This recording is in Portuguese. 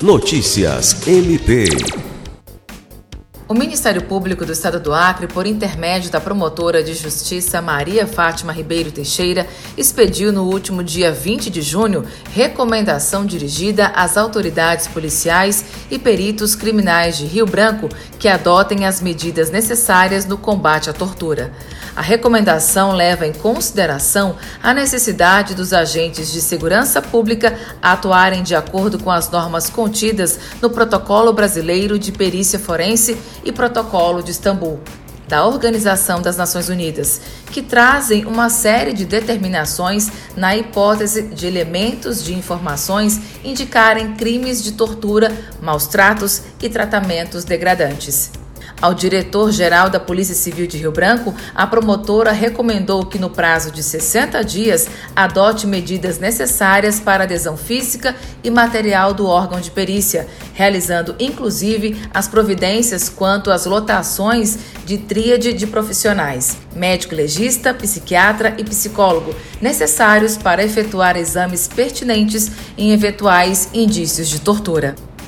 Notícias MP. O Ministério Público do Estado do Acre, por intermédio da promotora de justiça Maria Fátima Ribeiro Teixeira, expediu no último dia 20 de junho recomendação dirigida às autoridades policiais e peritos criminais de Rio Branco que adotem as medidas necessárias no combate à tortura. A recomendação leva em consideração a necessidade dos agentes de segurança pública atuarem de acordo com as normas contidas no Protocolo Brasileiro de Perícia Forense e Protocolo de Istambul, da Organização das Nações Unidas, que trazem uma série de determinações na hipótese de elementos de informações indicarem crimes de tortura, maus tratos e tratamentos degradantes. Ao diretor-geral da Polícia Civil de Rio Branco, a promotora recomendou que, no prazo de 60 dias, adote medidas necessárias para adesão física e material do órgão de perícia, realizando inclusive as providências quanto às lotações de tríade de profissionais, médico legista, psiquiatra e psicólogo, necessários para efetuar exames pertinentes em eventuais indícios de tortura.